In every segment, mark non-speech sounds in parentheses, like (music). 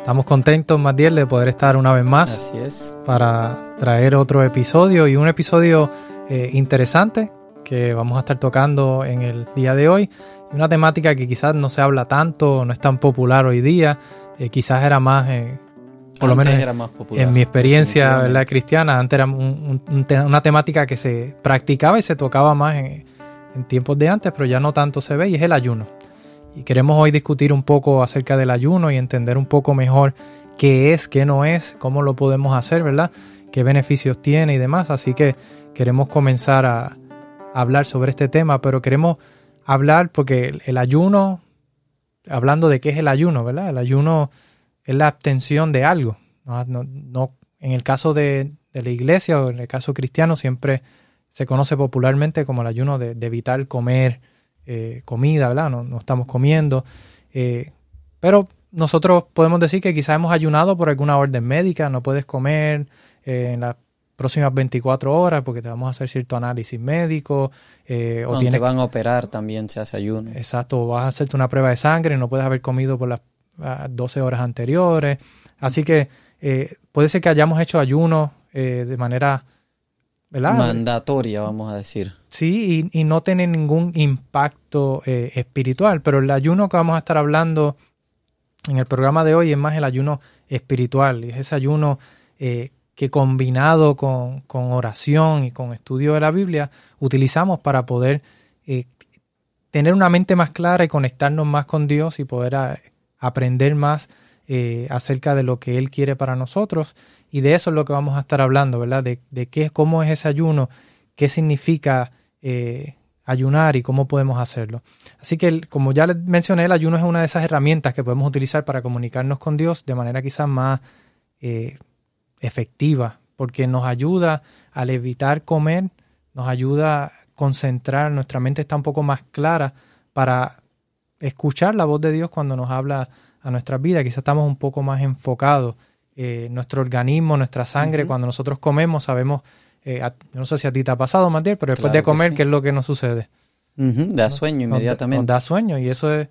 Estamos contentos, Matiel, de poder estar una vez más. Así es. Para traer otro episodio y un episodio eh, interesante que vamos a estar tocando en el día de hoy. Una temática que quizás no se habla tanto, no es tan popular hoy día. Eh, quizás era más, eh, por lo menos era más popular, en mi experiencia ¿verdad? cristiana, antes era un, un, una temática que se practicaba y se tocaba más en, en tiempos de antes, pero ya no tanto se ve y es el ayuno. Y queremos hoy discutir un poco acerca del ayuno y entender un poco mejor qué es, qué no es, cómo lo podemos hacer, ¿verdad? Qué beneficios tiene y demás. Así que queremos comenzar a, hablar sobre este tema, pero queremos hablar porque el, ayuno, hablando de qué es el ayuno, ¿verdad? El ayuno es la abstención de algo. No, no, no en el caso de, la iglesia o en el caso cristiano siempre se conoce popularmente como el ayuno de evitar comer eh, comida, ¿verdad? No, no estamos comiendo. Eh, pero nosotros podemos decir que quizás hemos ayunado por alguna orden médica, no puedes comer eh, en las próximas 24 horas porque te vamos a hacer cierto análisis médico. Eh, o tienes, te van a operar también se hace ayuno. Exacto, vas a hacerte una prueba de sangre y no puedes haber comido por las 12 horas anteriores. Así que eh, puede ser que hayamos hecho ayuno de manera ¿verdad? mandatoria, vamos a decir. Sí, y, y no tiene ningún impacto eh, espiritual, pero el ayuno que vamos a estar hablando en el programa de hoy es más el ayuno espiritual, y es ese ayuno eh, que combinado con, con, oración y con estudio de la Biblia utilizamos para poder eh, tener una mente más clara y conectarnos más con Dios y poder aprender más acerca de lo que Él quiere para nosotros y de eso es lo que vamos a estar hablando, ¿verdad? De, de qué, cómo es ese ayuno, qué significa eh, ayunar y cómo podemos hacerlo. Así que, como ya les mencioné, el ayuno es una de esas herramientas que podemos utilizar para comunicarnos con Dios de manera quizás más eh, efectiva, porque nos ayuda al evitar comer, nos ayuda a concentrar, nuestra mente está un poco más clara para escuchar la voz de Dios cuando nos habla a nuestras vidas, quizás estamos un poco más enfocados eh, nuestro organismo, nuestra sangre, uh -huh. cuando nosotros comemos, sabemos, eh, a, no sé si a ti te ha pasado, Matiel, pero después claro de comer, sí. ¿qué es lo que nos sucede? Uh -huh. Da sueño inmediatamente. Nos da sueño y eso es...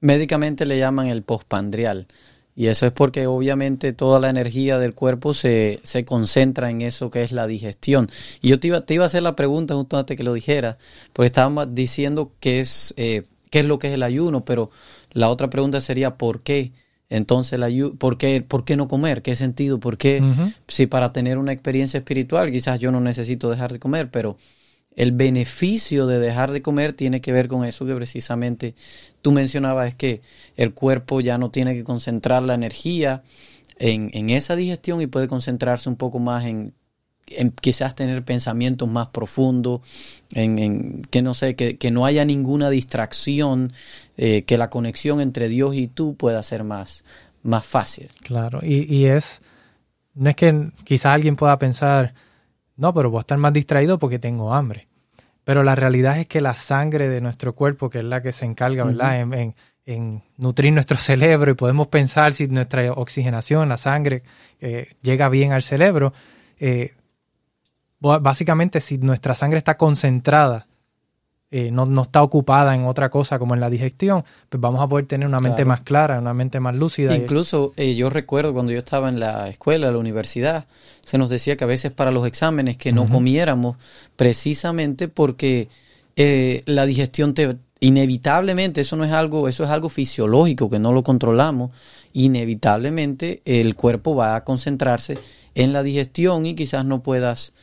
Médicamente le llaman el postpandrial. Y eso es porque obviamente toda la energía del cuerpo se, se concentra en eso que es la digestión. Y yo te iba, te iba a hacer la pregunta justo antes que lo dijera, porque estábamos diciendo qué es, eh, qué es lo que es el ayuno, pero la otra pregunta sería ¿por qué? Entonces, la, ¿por, qué, ¿por qué no comer? ¿Qué sentido? ¿Por qué? Uh -huh. Si para tener una experiencia espiritual quizás yo no necesito dejar de comer, pero el beneficio de dejar de comer tiene que ver con eso que precisamente tú mencionabas, es que el cuerpo ya no tiene que concentrar la energía en, en esa digestión y puede concentrarse un poco más en, en quizás tener pensamientos más profundos, en, en, que no sé, que, que, no haya ninguna distracción, eh, que la conexión entre Dios y tú pueda ser más, más fácil. Claro, y, y, es, no es que quizás alguien pueda pensar, no, pero voy a estar más distraído porque tengo hambre. Pero la realidad es que la sangre de nuestro cuerpo, que es la que se encarga, ¿verdad? Uh -huh. en, en, nutrir nuestro (laughs) cerebro y podemos pensar si nuestra oxigenación, la sangre, eh, llega bien al cerebro. Eh, básicamente si nuestra sangre está concentrada, eh, no, no, está ocupada en otra cosa como en la digestión, pues vamos a poder tener una mente claro. más clara, una mente más lúcida. Incluso eh, yo recuerdo cuando yo estaba en la escuela, en la universidad, se nos decía que a veces para los exámenes que no uh -huh. comiéramos precisamente porque eh, la digestión te inevitablemente eso no es algo eso es algo fisiológico que no lo controlamos inevitablemente el cuerpo va a concentrarse en la digestión y quizás no puedas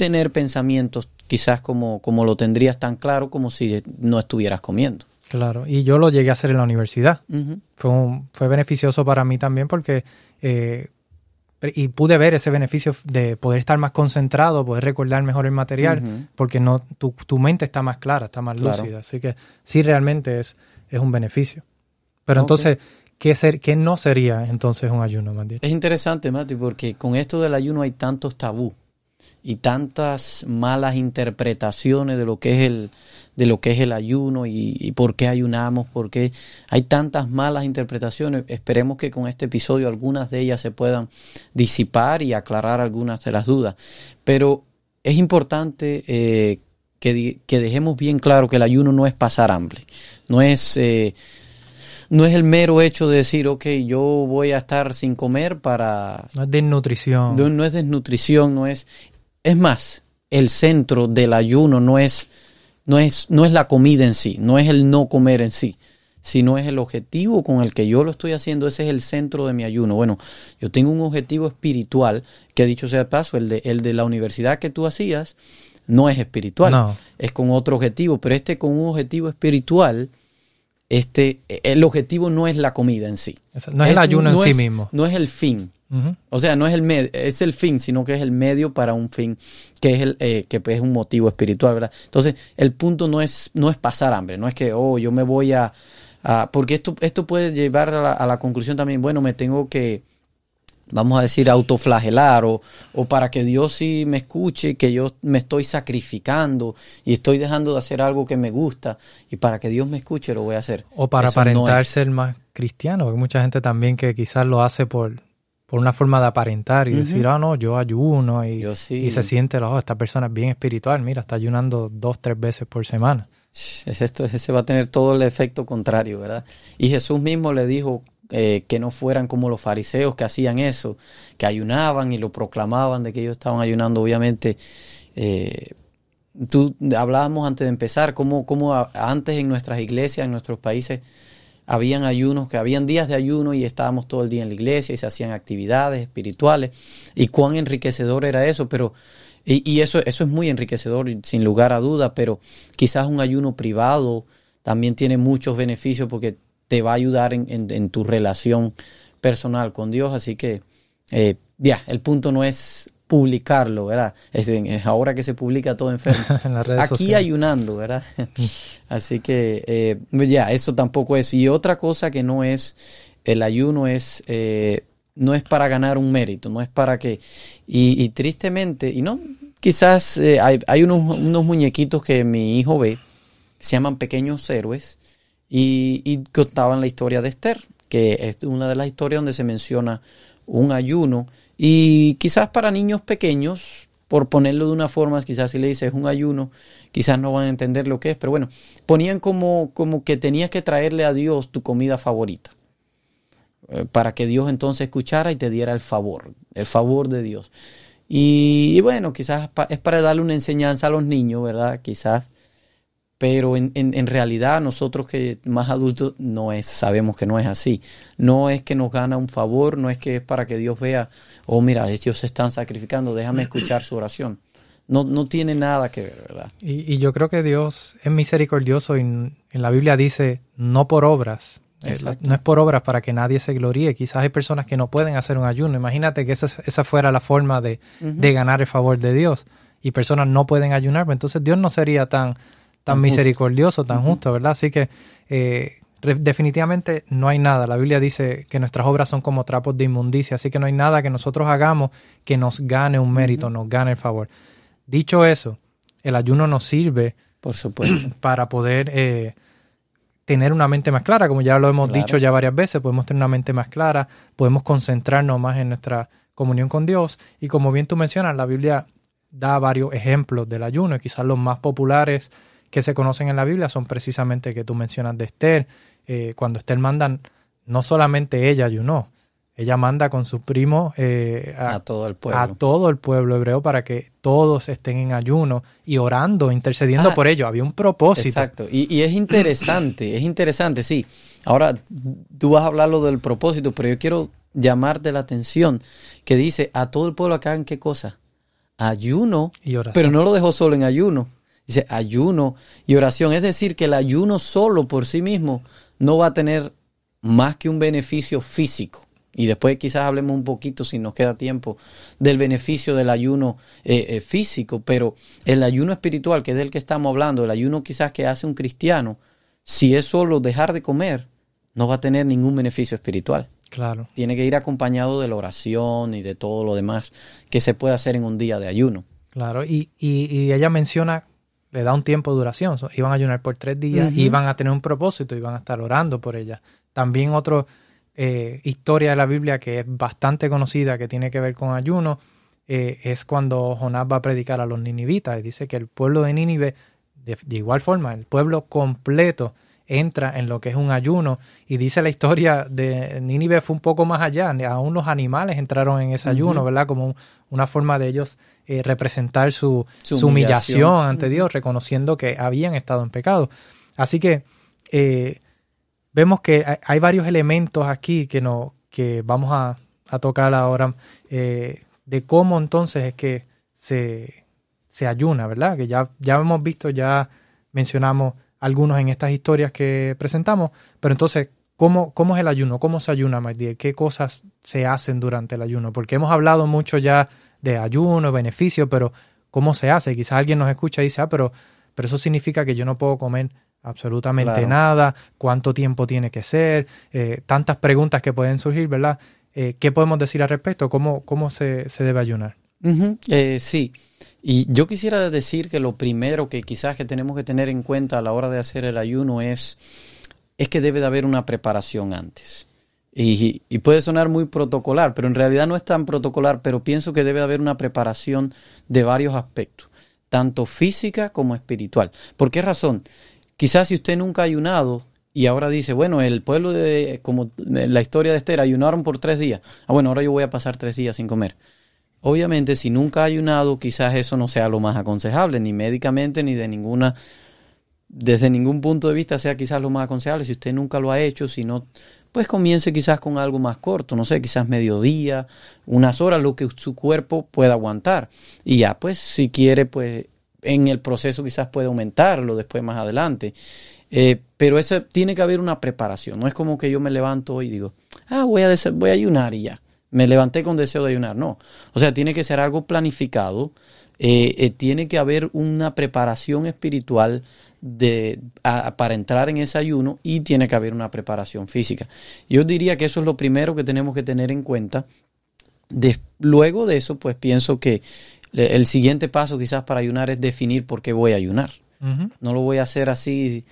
tener pensamientos quizás como, como lo tendrías tan claro como si no estuvieras comiendo. Claro, y yo lo llegué a hacer en la universidad. Uh -huh. fue, un, fue beneficioso para mí también porque eh, y pude ver ese beneficio de poder estar más concentrado, poder recordar mejor el material, uh -huh. porque no tu, tu, mente está más clara, está más claro. lúcida. Así que sí realmente es, es un beneficio. Pero okay. entonces, ¿qué, ser, ¿qué no sería entonces un ayuno, Mati? Es interesante, Mati, porque con esto del ayuno hay tantos tabú. Y tantas malas interpretaciones de lo que es el, de lo que es el ayuno y, por qué ayunamos, porque hay tantas malas interpretaciones. Esperemos que con este episodio algunas de ellas se puedan disipar y aclarar algunas de las dudas. Pero es importante eh, que, dejemos bien claro que el ayuno no es pasar hambre, no es... Eh, no es el mero hecho de decir, ok, yo voy a estar sin comer para... No es desnutrición. No, no es desnutrición, no es... Es más, el centro del ayuno no es no es, no es la comida en sí, no es el no comer en sí, sino es el objetivo con el que yo lo estoy haciendo, ese es el centro de mi ayuno. Bueno, yo tengo un objetivo espiritual, que dicho sea de paso, el de, el de la universidad que tú hacías, no es espiritual, es con otro objetivo, pero este con un objetivo espiritual, este, el objetivo no es la comida en sí. No es, el ayuno en sí mismo. No es el fin. O sea, no es el medio, es el fin, sino que es el medio para un fin, que es el eh, que pues, es un motivo espiritual, ¿verdad? Entonces, el punto no es no es pasar hambre, no es que oh, yo me voy a, porque esto esto puede llevar a la, conclusión también, bueno, me tengo que vamos a decir autoflagelar o, o para que Dios sí me escuche, que yo me estoy sacrificando y estoy dejando de hacer algo que me gusta y para que Dios me escuche lo voy a hacer. O para aparentar ser más cristiano, hay mucha gente también que quizás lo hace por por una forma de aparentar y decir, ah, no, yo ayuno y, y se siente, oh, esta persona es bien espiritual, mira, está ayunando dos, tres veces por semana. Es esto, ese va a tener todo el efecto contrario, ¿verdad? Y Jesús mismo le dijo eh, que no fueran como los fariseos que hacían eso, que ayunaban y lo proclamaban de que ellos estaban ayunando, obviamente. Eh, tú hablábamos antes de empezar, cómo, cómo antes en nuestras iglesias, en nuestros países, habían ayunos, que habían días de ayuno y estábamos todo el día en la iglesia y se hacían actividades espirituales. Y cuán enriquecedor era eso, pero y, eso, eso es muy enriquecedor sin lugar a duda, pero quizás un ayuno privado también tiene muchos beneficios porque te va a ayudar en, en, tu relación personal con Dios, así que eh, ya, el punto no es publicarlo, ¿verdad? Es, ahora que se publica todo enfermo. (laughs) Aquí ayunando, ¿verdad? (laughs) Así que eh, ya, eso tampoco es. Y otra cosa que no es, el ayuno es, eh, no es para ganar un mérito, no es para que, y, tristemente, y no, quizás eh, hay, hay unos, unos, muñequitos que mi hijo ve, se llaman pequeños héroes, y, y contaban la historia de Esther, que es una de las historias donde se menciona un ayuno y quizás para niños pequeños, por ponerlo de una forma, quizás si le dices un ayuno, quizás no van a entender lo que es, pero bueno, ponían como, como que tenías que traerle a Dios tu comida favorita, eh, para que Dios entonces escuchara y te diera el favor, el favor de Dios. Y, bueno, quizás es para darle una enseñanza a los niños, ¿verdad? Quizás pero en, en, realidad nosotros que más adultos no es, sabemos que no es así. No es que nos gana un favor, no es que es para que Dios vea, oh mira, ellos se están sacrificando, déjame escuchar su oración. No, no tiene nada que ver, ¿verdad? Y, y yo creo que Dios es misericordioso y en, la Biblia dice, no por obras, eh, no es por obras para que nadie se gloríe. Quizás hay personas que no pueden hacer un ayuno. Imagínate que esa, esa fuera la forma de, de ganar el favor de Dios. Y personas no pueden ayunar, pues entonces Dios no sería tan tan, misericordioso, tan justo, ¿verdad? Así que eh, definitivamente no hay nada. La Biblia dice que nuestras obras son como trapos de inmundicia, así que no hay nada que nosotros hagamos que nos gane un mérito, nos gane el favor. Dicho eso, el ayuno nos sirve, por supuesto, (clears throat) para poder eh, tener una mente más clara, como ya lo hemos dicho ya varias veces, podemos tener una mente más clara, podemos concentrarnos más en nuestra comunión con Dios y como bien tú mencionas, la Biblia da varios ejemplos del ayuno y quizás los más populares que se conocen en la Biblia son precisamente que tú mencionas de Esther. Eh, cuando Esther manda, no solamente ella ayunó, ella manda con su primo eh, a, todo el pueblo. a todo el pueblo hebreo para que todos estén en ayuno y orando, intercediendo ah, por ello. Había un propósito. Exacto. Y, y, es interesante, es interesante, sí. Ahora tú vas a hablar lo del propósito, pero yo quiero llamarte la atención que dice a todo el pueblo acá en qué cosa? Ayuno, pero no lo dejó solo en ayuno. Dice ayuno y oración. Es decir, que el ayuno solo por sí mismo no va a tener más que un beneficio físico. Y después quizás hablemos un poquito, si nos queda tiempo, del beneficio del ayuno eh, eh, físico, pero el ayuno espiritual, que es del que estamos hablando, el ayuno quizás que hace un cristiano, si es solo dejar de comer, no va a tener ningún beneficio espiritual. Claro. Tiene que ir acompañado de la oración y de todo lo demás que se puede hacer en un día de ayuno. Claro, y, y, ella menciona, le da un tiempo de duración, iban a ayunar por tres días, iban a tener un propósito, iban a estar orando por ella. También otra eh, historia de la Biblia que es bastante conocida, que tiene que ver con ayuno, eh, es cuando Jonás va a predicar a los ninivitas y dice que el pueblo de Nínive, de, igual forma, el pueblo completo entra en lo que es un ayuno y dice la historia de Nínive fue un poco más allá, aún los animales entraron en ese ayuno, ¿verdad? Como una forma de ellos eh, representar su, humillación. ante Dios, reconociendo que habían estado en pecado. Así que eh, vemos que hay varios elementos aquí que, no, que vamos a, tocar ahora eh, de cómo entonces es que se, se, ayuna, ¿verdad? Que ya, ya hemos visto, ya mencionamos algunos en estas historias que presentamos, pero entonces, ¿cómo, cómo es el ayuno? ¿Cómo se ayuna, Magdiel? ¿Qué cosas se hacen durante el ayuno? Porque hemos hablado mucho ya de ayuno, beneficio, pero ¿cómo se hace? Quizás alguien nos escucha y dice, ah, pero, pero eso significa que yo no puedo comer absolutamente nada, cuánto tiempo tiene que ser, eh, tantas preguntas que pueden surgir, ¿verdad? Eh, ¿Qué podemos decir al respecto? ¿Cómo, cómo se, debe ayunar? Eh, sí, y yo quisiera decir que lo primero que quizás que tenemos que tener en cuenta a la hora de hacer el ayuno es, es que debe de haber una preparación antes. Y, puede sonar muy protocolar, pero en realidad no es tan protocolar, pero pienso que debe haber una preparación de varios aspectos, tanto física como espiritual. ¿Por qué razón? Quizás si usted nunca ha ayunado y ahora dice, bueno, el pueblo de, como la historia de Esther, ayunaron por tres días. Ah, bueno, ahora yo voy a pasar tres días sin comer. Obviamente, si nunca ha ayunado, quizás eso no sea lo más aconsejable, ni médicamente, ni de ninguna, desde ningún punto de vista sea quizás lo más aconsejable. Si usted nunca lo ha hecho, si no pues comience quizás con algo más corto, no sé, quizás mediodía, unas horas, lo que su cuerpo pueda aguantar. Y ya, pues, si quiere, pues, en el proceso quizás puede aumentarlo después más adelante. Eh, pero eso tiene que haber una preparación. No es como que yo me levanto y digo, ah, voy a, voy a ayunar y ya. Me levanté con deseo de ayunar. No. O sea, tiene que ser algo planificado. Eh, eh, tiene que haber una preparación espiritual de, para entrar en ese ayuno y tiene que haber una preparación física. Yo diría que eso es lo primero que tenemos que tener en cuenta. luego de eso, pues pienso que el siguiente paso quizás para ayunar es definir por qué voy a ayunar. No lo voy a hacer así,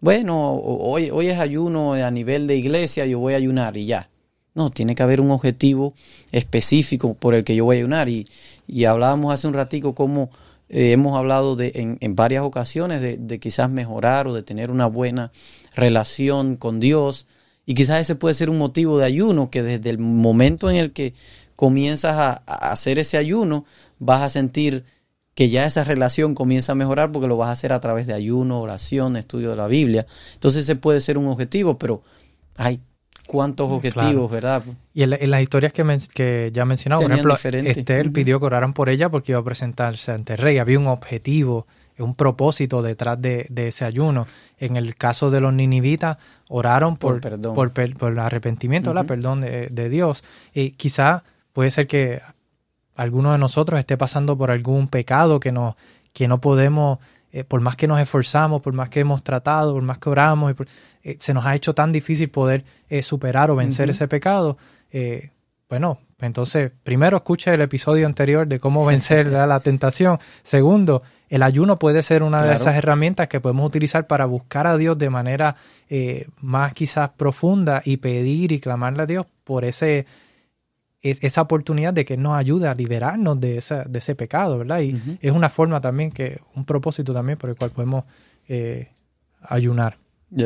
bueno, hoy, hoy es ayuno a nivel de iglesia, yo voy a ayunar y ya. No, tiene que haber un objetivo específico por el que yo voy a ayunar. Y, y hablábamos hace un ratico cómo eh, hemos hablado de, en, en varias ocasiones de, quizás mejorar o de tener una buena relación con Dios. Y quizás ese puede ser un motivo de ayuno, que desde el momento en el que comienzas a, hacer ese ayuno, vas a sentir que ya esa relación comienza a mejorar porque lo vas a hacer a través de ayuno, oración, estudio de la Biblia. Entonces ese puede ser un objetivo, pero hay cuántos objetivos, ¿verdad? Y en, las historias que, que ya mencionaba, por ejemplo, Esther pidió que oraran por ella porque iba a presentarse ante el rey. Había un objetivo, un propósito detrás de, ese ayuno. En el caso de los ninivitas, oraron por, por, por, el arrepentimiento, la perdón de, Dios. Y quizá puede ser que alguno de nosotros esté pasando por algún pecado que no, que no podemos eh, por más que nos esforzamos, por más que hemos tratado, por más que oramos, eh, se nos ha hecho tan difícil poder eh, superar o vencer ese pecado. bueno, entonces, primero escucha el episodio anterior de cómo vencer (laughs) la tentación. Segundo, el ayuno puede ser una de esas herramientas que podemos utilizar para buscar a Dios de manera más quizás profunda y pedir y clamarle a Dios por ese esa oportunidad de que nos ayude a liberarnos de, esa, de ese pecado, ¿verdad? Y es una forma también que, un propósito también por el cual podemos eh, ayunar.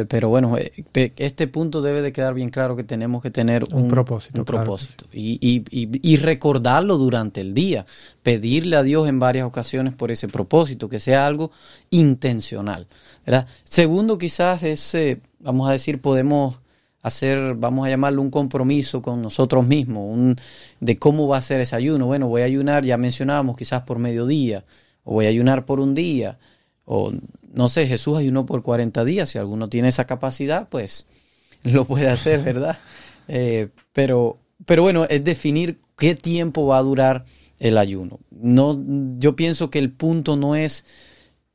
Pero bueno, eh, este punto debe de quedar bien claro que tenemos que tener un, propósito. Un propósito. y, y, y, recordarlo durante el día. Pedirle a Dios en varias ocasiones por ese propósito, que sea algo intencional. ¿verdad? Segundo, quizás es, eh, vamos a decir, podemos hacer, vamos a llamarlo un compromiso con nosotros mismos, un, de cómo va a ser ese ayuno. Bueno, voy a ayunar, ya mencionábamos, quizás por mediodía, o voy a ayunar por un día, o no sé, Jesús ayunó por 40 días, si alguno tiene esa capacidad, pues (laughs) lo puede hacer, ¿verdad? (laughs) Eh, pero, pero bueno, es definir qué tiempo va a durar el ayuno. No, yo pienso que el punto no es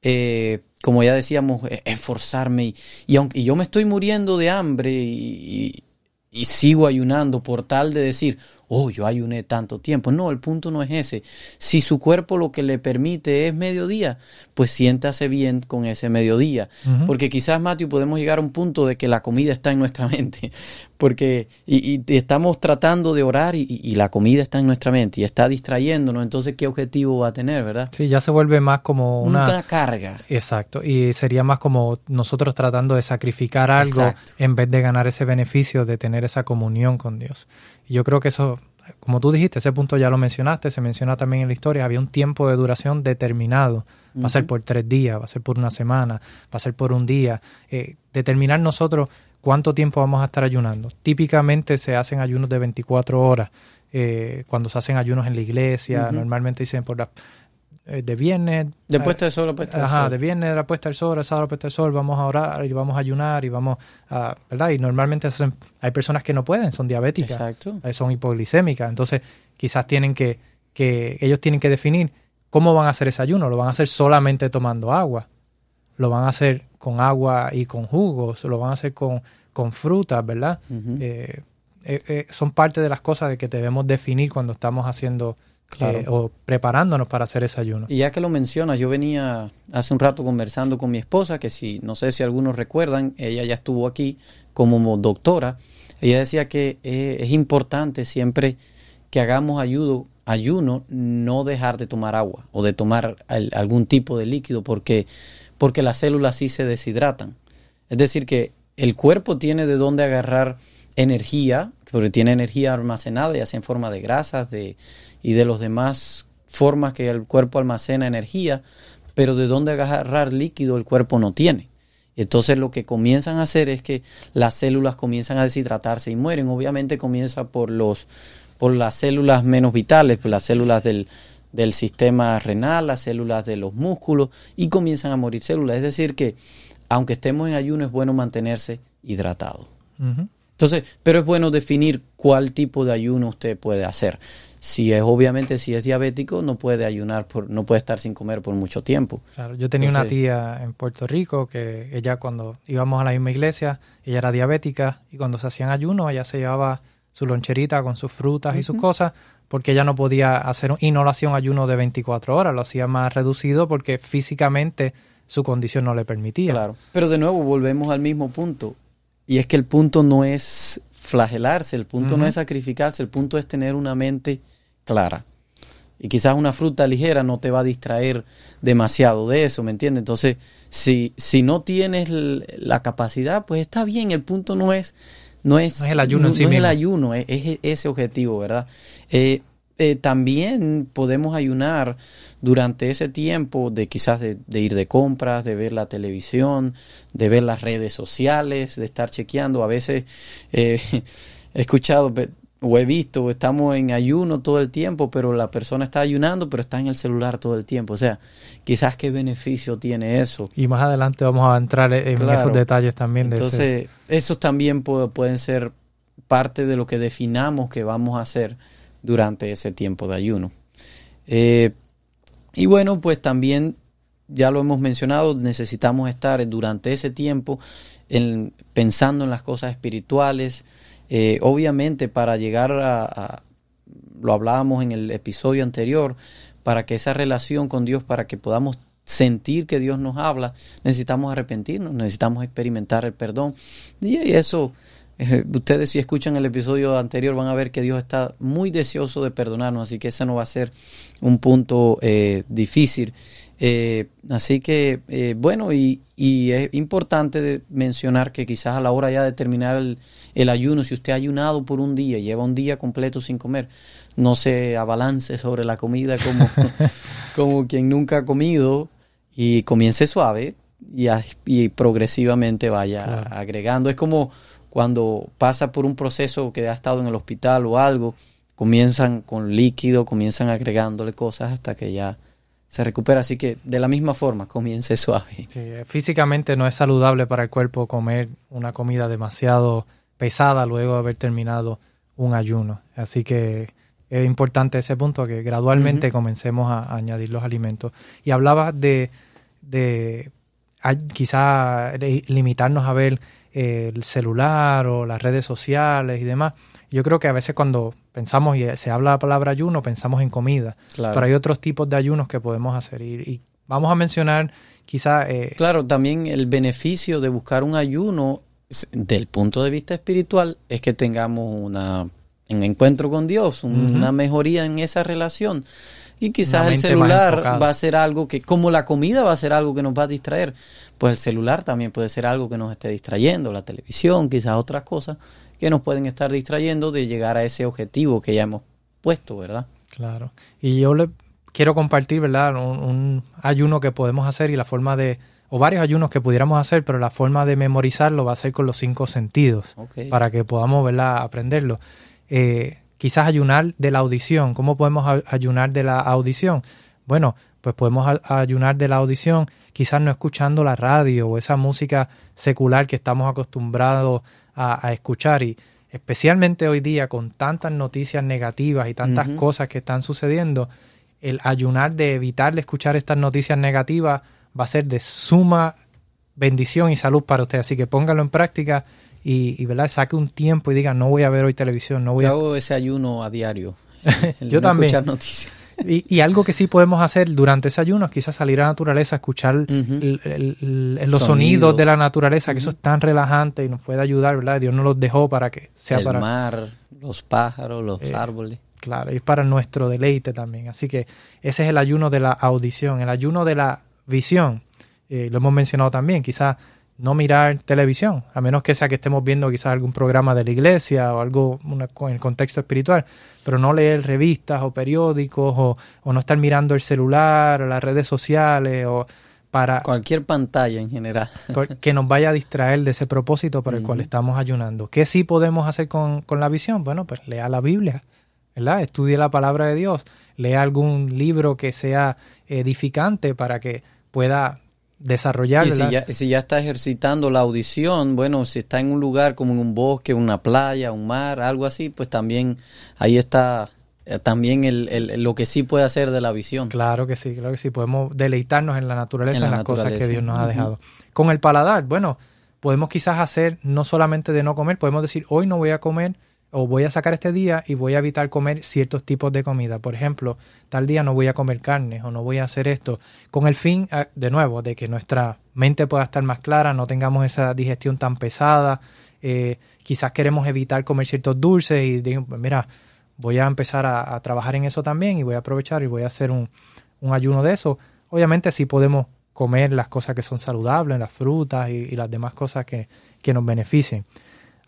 eh, como ya decíamos, e-, esforzarme. Y, aunque yo me estoy muriendo de hambre y, sigo ayunando por tal de decir, oh, yo ayuné tanto tiempo. No, el punto no es ese. Si su cuerpo lo que le permite es mediodía, pues siéntase bien con ese mediodía. Porque quizás, Matthew, podemos llegar a un punto de que la comida está en nuestra (laughs) mente. Porque y, estamos tratando de orar y, la comida está en nuestra mente y está distrayéndonos. Entonces, ¿qué objetivo va a tener, verdad? Sí, ya se vuelve más como una, una carga. Exacto. Y sería más como nosotros tratando de sacrificar algo en vez de ganar ese beneficio de tener esa comunión con Dios. Y yo creo que eso como tú dijiste, ese punto ya lo mencionaste, se menciona también en la historia, había un tiempo de duración determinado. Va a ser por tres días, va a ser por una semana, va a ser por un día. Eh, determinar nosotros cuánto tiempo vamos a estar ayunando. Típicamente se hacen ayunos de 24 horas. Eh, cuando se hacen ayunos en la iglesia, normalmente dicen por la eh, de viernes. De puesta del sol a puesta del ajá, de viernes a la puesta del sol, a sábado a puesta del sol, vamos a orar y vamos a ayunar y vamos a, ¿verdad? Y normalmente hay personas que no pueden, son diabéticas, Exacto. Eh, son hipoglicémicas, entonces quizás tienen que, que, ellos tienen que definir cómo van a hacer ese ayuno, lo van a hacer solamente tomando agua, lo van a hacer con agua y con jugos, lo van a hacer con, con frutas, ¿verdad? Eh, son parte de las cosas de que debemos definir cuando estamos haciendo eh, o preparándonos para hacer ese ayuno. Y ya que lo mencionas, yo venía hace un rato conversando con mi esposa, que si, no sé si algunos recuerdan, ella ya estuvo aquí como doctora. Ella decía que eh, es importante siempre que hagamos ayuno, ayuno, no dejar de tomar agua o de tomar algún tipo de líquido, porque, porque las células sí se deshidratan. Es decir, que el cuerpo tiene de dónde agarrar energía, porque tiene energía almacenada, ya sea en forma de grasas, de, y de los demás formas que el cuerpo almacena energía, pero de dónde agarrar líquido el cuerpo no tiene. Entonces lo que comienzan a hacer es que las células comienzan a deshidratarse y mueren. Obviamente comienza por los por las células menos vitales, por las células del, del sistema renal, las células de los músculos y comienzan a morir células. Es decir que aunque estemos en ayuno es bueno mantenerse hidratado. Entonces, pero es bueno definir cuál tipo de ayuno usted puede hacer. Si es obviamente si es diabético no puede ayunar por no puede estar sin comer por mucho tiempo. Claro, yo tenía una tía en Puerto Rico que ella cuando íbamos a la misma iglesia, ella era diabética y cuando se hacían ayunos ella se llevaba su loncherita con sus frutas y sus cosas porque ella no podía hacer y no lo hacía un ayuno de 24 horas, lo hacía más reducido porque físicamente su condición no le permitía. Claro, pero de nuevo volvemos al mismo punto y es que el punto no es flagelarse, el punto no es sacrificarse, el punto es tener una mente clara. Y quizás una fruta ligera no te va a distraer demasiado de eso, ¿me entiendes? Entonces, si, si no tienes la capacidad, pues está bien, el punto no es... No es, el ayuno, no, es el ayuno es, ese objetivo, ¿verdad? Eh, eh, también podemos ayunar durante ese tiempo de quizás de, ir de compras, de ver la televisión, de ver las redes sociales, de estar chequeando. A veces eh, (laughs) he escuchado o he visto, estamos en ayuno todo el tiempo, pero la persona está ayunando, pero está en el celular todo el tiempo. O sea, quizás qué beneficio tiene eso. Y más adelante vamos a entrar en esos detalles también. De Entonces, esos también pueden ser parte de lo que definamos que vamos a hacer durante ese tiempo de ayuno. Eh, y bueno, pues también, ya lo hemos mencionado, necesitamos estar durante ese tiempo en, pensando en las cosas espirituales. Eh, obviamente para llegar a, lo hablábamos en el episodio anterior, para que esa relación con Dios, para que podamos sentir que Dios nos habla, necesitamos arrepentirnos, necesitamos experimentar el perdón. Y eso eh, ustedes si escuchan el episodio anterior van a ver que Dios está muy deseoso de perdonarnos, así que ese no va a ser un punto eh, difícil. Eh, así que, bueno, y, es importante mencionar que quizás a la hora ya de terminar el, ayuno, si usted ha ayunado por un día, lleva un día completo sin comer, no se abalance sobre la comida como, (laughs) como quien nunca ha comido y comience suave y, y progresivamente vaya agregando. Es como cuando pasa por un proceso que ha estado en el hospital o algo, comienzan con líquido, comienzan agregándole cosas hasta que ya se recupera. Así que de la misma forma, comience (laughs) suave. físicamente no es saludable para el cuerpo comer una comida demasiado pesada luego de haber terminado un ayuno. Así que es importante ese punto, que gradualmente comencemos a, añadir los alimentos. Y hablabas de, de quizá limitarnos a ver el celular o las redes sociales y demás. Yo creo que a veces cuando pensamos y se habla la palabra ayuno, pensamos en comida. Pero hay otros tipos de ayunos que podemos hacer. Y, vamos a mencionar quizá... Eh, claro, también el beneficio de buscar un ayuno del punto de vista espiritual es que tengamos una, un encuentro con Dios, una mejoría en esa relación. Y quizás el celular va a ser algo que, como la comida va a ser algo que nos va a distraer, pues el celular también puede ser algo que nos esté distrayendo, la televisión, quizás otras cosas que nos pueden estar distrayendo de llegar a ese objetivo que ya hemos puesto, ¿verdad? Claro. Y yo le quiero compartir, ¿verdad? Un, ayuno que podemos hacer y la forma de, o varios ayunos que pudiéramos hacer, pero la forma de memorizarlo va a ser con los cinco sentidos, para que podamos, ¿verdad? Aprenderlo. Eh, quizás ayunar de la audición. ¿Cómo podemos ayunar de la audición? Bueno, pues podemos ayunar de la audición quizás no escuchando la radio o esa música secular que estamos acostumbrados a, escuchar y especialmente hoy día con tantas noticias negativas y tantas cosas que están sucediendo, el ayunar de evitar de escuchar estas noticias negativas va a ser de suma bendición y salud para usted. Así que póngalo en práctica y, ¿verdad? saque un tiempo y diga, no voy a ver hoy televisión, no voy Yo a... hago ese ayuno a diario. (laughs) Yo también. noticias. Y, algo que sí podemos hacer durante ese ayuno es quizás salir a la naturaleza, escuchar los sonidos. de la naturaleza, que eso es tan relajante y nos puede ayudar, ¿verdad? Dios nos los dejó para que sea el para... El mar, los pájaros, los eh, árboles. Claro, y para nuestro deleite también. Así que ese es el ayuno de la audición. El ayuno de la visión, eh, lo hemos mencionado también, quizás no mirar televisión, a menos que sea que estemos viendo quizás algún programa de la iglesia o algo en el contexto espiritual, pero no leer revistas o periódicos o, no estar mirando el celular o las redes sociales o para... Cualquier pantalla en general. (laughs) que nos vaya a distraer de ese propósito para el cual estamos ayunando. ¿Qué sí podemos hacer con, con la visión? Bueno, pues lea la Biblia, ¿verdad? Estudie la palabra de Dios, lea algún libro que sea edificante para que pueda desarrollar. Y si ya, si ya, está ejercitando la audición, bueno, si está en un lugar como en un bosque, una playa, un mar, algo así, pues también ahí está eh, también el, lo que sí puede hacer de la visión. Claro que sí, claro que sí, podemos deleitarnos en la naturaleza, en, las cosas que Dios nos ha dejado. Con el paladar, bueno, podemos quizás hacer no solamente de no comer, podemos decir, hoy no voy a comer o voy a sacar este día y voy a evitar comer ciertos tipos de comida. Por ejemplo, tal día no voy a comer carne o no voy a hacer esto, con el fin, ah, de nuevo, de que nuestra mente pueda estar más clara, no tengamos esa digestión tan pesada. Eh, quizás queremos evitar comer ciertos dulces y digo, pues mira, voy a empezar a, trabajar en eso también y voy a aprovechar y voy a hacer un, ayuno de eso. Obviamente sí podemos comer las cosas que son saludables, las frutas y, y las demás cosas que, que nos beneficien.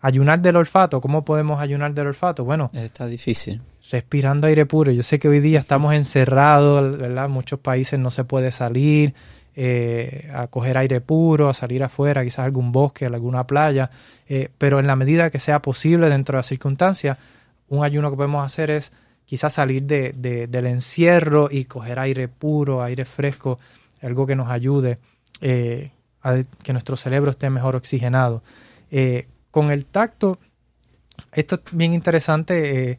Ayunar del olfato, ¿cómo podemos ayunar del olfato? Bueno, está difícil. Respirando aire puro. Yo sé que hoy día estamos encerrados, ¿verdad? En muchos países no se puede salir eh, a coger aire puro, a salir afuera, quizás a algún bosque, a alguna playa, eh, pero en la medida que sea posible dentro de las circunstancias, un ayuno que podemos hacer es quizás salir de, del encierro y coger aire puro, aire fresco, algo que nos ayude eh, a que nuestro cerebro esté mejor oxigenado. Con el tacto, esto es bien interesante. Eh,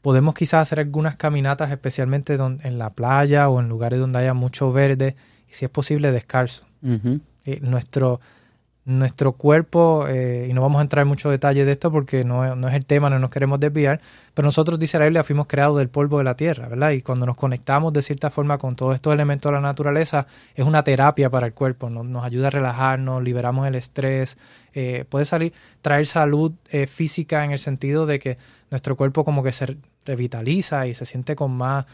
podemos quizás hacer algunas caminatas, especialmente en la playa o en lugares donde haya mucho verde, y si es posible, descalzo. Eh, nuestro, nuestro cuerpo, eh, y no vamos a entrar en mucho detalle de esto porque no, no, es el tema, no nos queremos desviar, pero nosotros, dice la Biblia, fuimos creados del polvo de la tierra, ¿verdad? Y cuando nos conectamos de cierta forma con todos estos elementos de la naturaleza, es una terapia para el cuerpo, nos, nos ayuda a relajarnos, liberamos el estrés, eh, puede salir, traer salud eh, física en el sentido de que nuestro cuerpo como que se revitaliza y se siente con más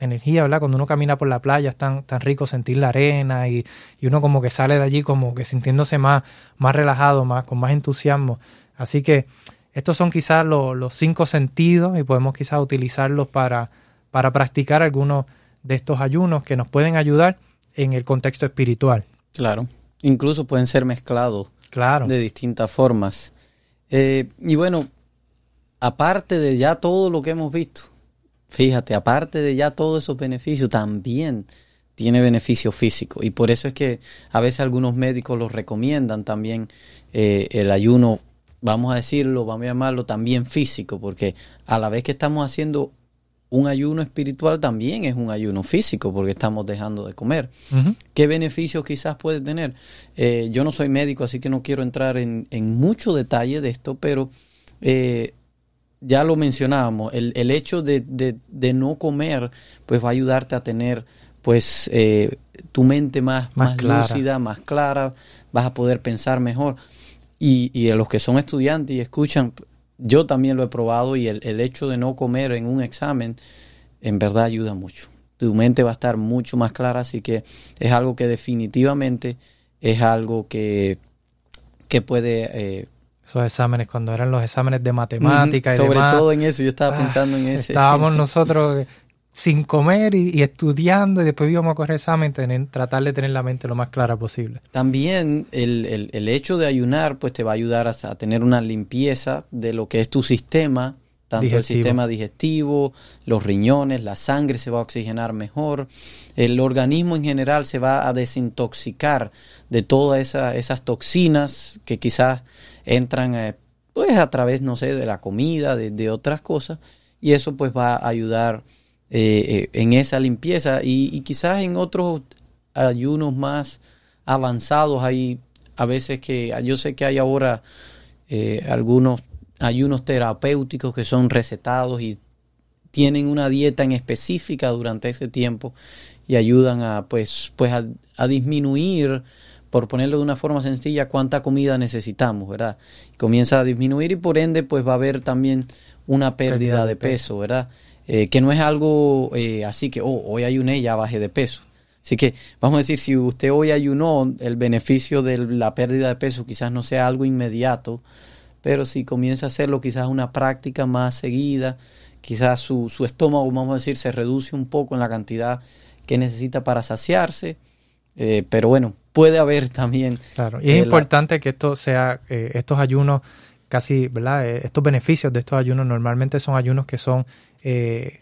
energía, ¿verdad? Cuando uno camina por la playa es tan, tan rico sentir la arena y, uno como que sale de allí como que sintiéndose más, más relajado, más, con más entusiasmo. Así que estos son quizás los, cinco sentidos y podemos quizás utilizarlos para, para practicar algunos de estos ayunos que nos pueden ayudar en el contexto espiritual. Claro, incluso pueden ser mezclados claro. de distintas formas. Eh, y bueno, aparte de ya todo lo que hemos visto, Fíjate, aparte de ya todos esos beneficios, también tiene beneficio físico. Y por eso es que a veces algunos médicos lo recomiendan también eh, el ayuno, vamos a decirlo, vamos a llamarlo también físico, porque a la vez que estamos haciendo un ayuno espiritual también es un ayuno físico porque estamos dejando de comer. ¿Qué beneficios quizás puede tener? Eh, yo no soy médico, así que no quiero entrar en, en mucho detalle de esto, pero eh, ya lo mencionábamos, el, el hecho de, de, no comer, pues va a ayudarte a tener pues eh, tu mente más, más, lúcida, más clara, vas a poder pensar mejor. Y, y a los que son estudiantes y escuchan, yo también lo he probado y el, el hecho de no comer en un examen en verdad ayuda mucho. Tu mente va a estar mucho más clara, así que es algo que definitivamente es algo que, que puede eh, esos exámenes, cuando eran los exámenes de matemáticas. Sobre todo en eso, yo estaba ah, pensando en ese. Estábamos (laughs) nosotros sin comer y, estudiando y después íbamos a correr examen, tratar de tener la mente lo más clara posible. También el, el, hecho de ayunar pues te va a ayudar a, tener una limpieza de lo que es tu sistema, tanto el sistema digestivo, los riñones, la sangre se va a oxigenar mejor, el organismo en general se va a desintoxicar de todas esas toxinas que quizás entran eh, pues a través, no sé, de la comida, de, otras cosas, y eso pues va a ayudar eh, eh, en esa limpieza. Y, quizás en otros ayunos más avanzados hay a veces que yo sé que hay ahora algunos ayunos terapéuticos que son recetados y tienen una dieta en específica durante ese tiempo y ayudan a pues pues a disminuir por ponerlo de una forma sencilla, cuánta comida necesitamos, ¿verdad? Comienza a disminuir y por ende pues va a haber también una pérdida, de, peso, ¿verdad? Eh, que no es algo eh, así que, oh, hoy ayuné, ya bajé de peso. Así que vamos a decir, si usted hoy ayunó, el beneficio de la pérdida de peso quizás no sea algo inmediato, pero si comienza a hacerlo quizás una práctica más seguida, quizás su, su estómago, vamos a decir, se reduce un poco en la cantidad que necesita para saciarse, eh, pero bueno, puede haber también. Claro, y es importante que esto sea, eh, estos ayunos casi, ¿verdad? Eh, estos beneficios de estos ayunos normalmente son ayunos que son eh,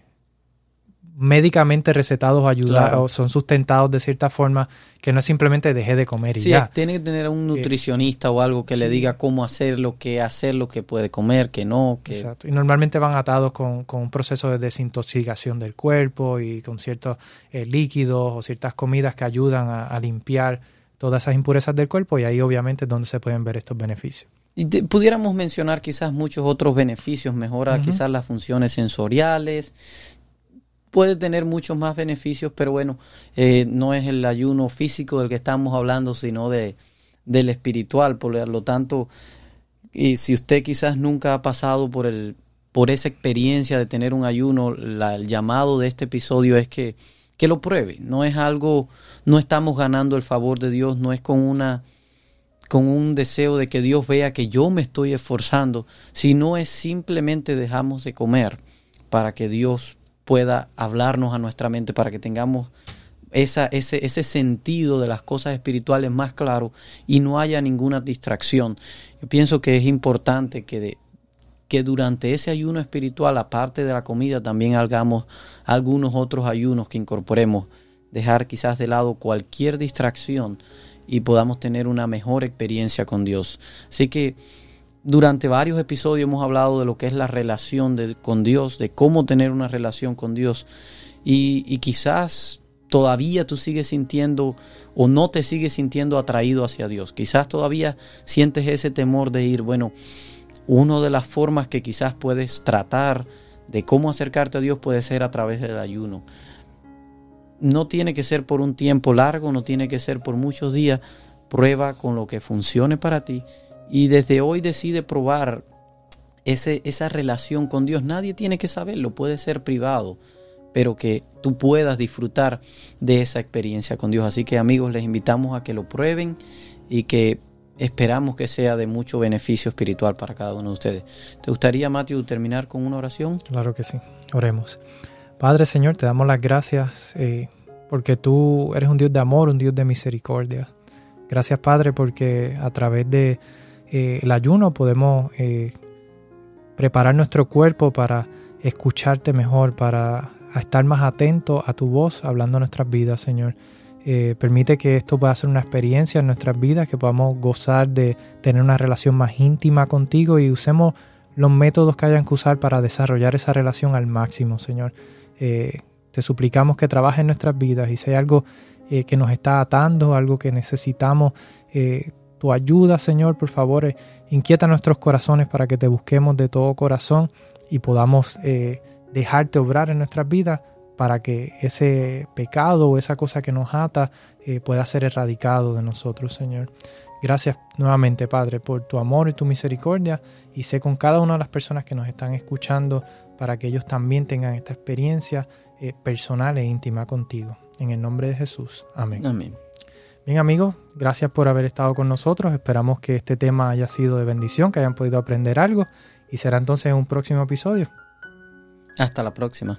médicamente recetados o ayudados, son sustentados de cierta forma, que no es simplemente deje de comer y sí, tiene que tener un nutricionista o algo que le diga cómo hacerlo, qué hacer, lo que puede comer, que no. Que... Exacto. Y normalmente van atados con, con, un proceso de desintoxicación del cuerpo y con ciertos líquidos o ciertas comidas que ayudan a limpiar todas esas impurezas del cuerpo y ahí obviamente es donde se pueden ver estos beneficios. Y pudiéramos mencionar quizás muchos otros beneficios, mejora quizás las funciones sensoriales, puede tener muchos más beneficios, pero bueno, eh, no es el ayuno físico del que estamos hablando, sino de, del espiritual, por lo tanto, y si usted quizás nunca ha pasado por el por esa experiencia de tener un ayuno, el llamado de este episodio es que que lo pruebe. No es algo, no estamos ganando el favor de Dios, no es con una con un deseo de que Dios vea que yo me estoy esforzando, sino es simplemente dejamos de comer para que Dios pueda hablarnos a nuestra mente, para que tengamos esa, ese, ese sentido de las cosas espirituales más claro y no haya ninguna distracción. Yo pienso que es importante que de, que durante ese ayuno espiritual, aparte de la comida, también hagamos algunos otros ayunos que incorporemos, dejar quizás de lado cualquier distracción y podamos tener una mejor experiencia con Dios. Así que durante varios episodios hemos hablado de lo que es la relación con Dios, de cómo tener una relación con Dios y, y quizás todavía tú sigues sintiendo o no te sigues sintiendo atraído hacia Dios. Quizás todavía sientes ese temor de ir, bueno, una de las formas que quizás puedes tratar de cómo acercarte a Dios puede ser a través del ayuno. No tiene que ser por un tiempo largo, no tiene que ser por muchos días. Prueba con lo que funcione para ti y desde hoy decide probar ese, esa relación con Dios. Nadie tiene que saberlo, puede ser privado, pero que tú puedas disfrutar de esa experiencia con Dios. Así que amigos, les invitamos a que lo prueben y que esperamos que sea de mucho beneficio espiritual para cada uno de ustedes. ¿Te gustaría, Matthew, terminar con una oración? Claro que sí. Oremos. Padre Señor, te damos las gracias eh, porque tú eres un Dios de amor, un Dios de misericordia. Gracias, Padre, porque a través de eh, el ayuno podemos eh, preparar nuestro cuerpo para escucharte mejor, para estar más atentos a tu voz hablando nuestras vidas, Señor. Eh, permite que esto pueda ser una experiencia en nuestras vidas, que podamos gozar de tener una relación más íntima contigo y usemos los métodos que hayan que usar para desarrollar esa relación al máximo, Señor. Eh, te suplicamos que trabajes en nuestras vidas y si hay algo eh, que nos está atando, algo que necesitamos tu ayuda, Señor, por favor, inquieta nuestros corazones para que te busquemos de todo corazón y podamos dejarte obrar en nuestras vidas para que ese pecado o esa cosa que nos ata eh, pueda ser erradicado de nosotros, Señor. Gracias nuevamente, Padre, por tu amor y tu misericordia y sé con cada una de las personas que nos están escuchando para que ellos también tengan esta experiencia eh, personal e íntima contigo. En el nombre de Jesús. Amén. Amén. Bien amigos, gracias por haber estado con nosotros. Esperamos que este tema haya sido de bendición, que hayan podido aprender algo y será entonces en un próximo episodio. Hasta la próxima.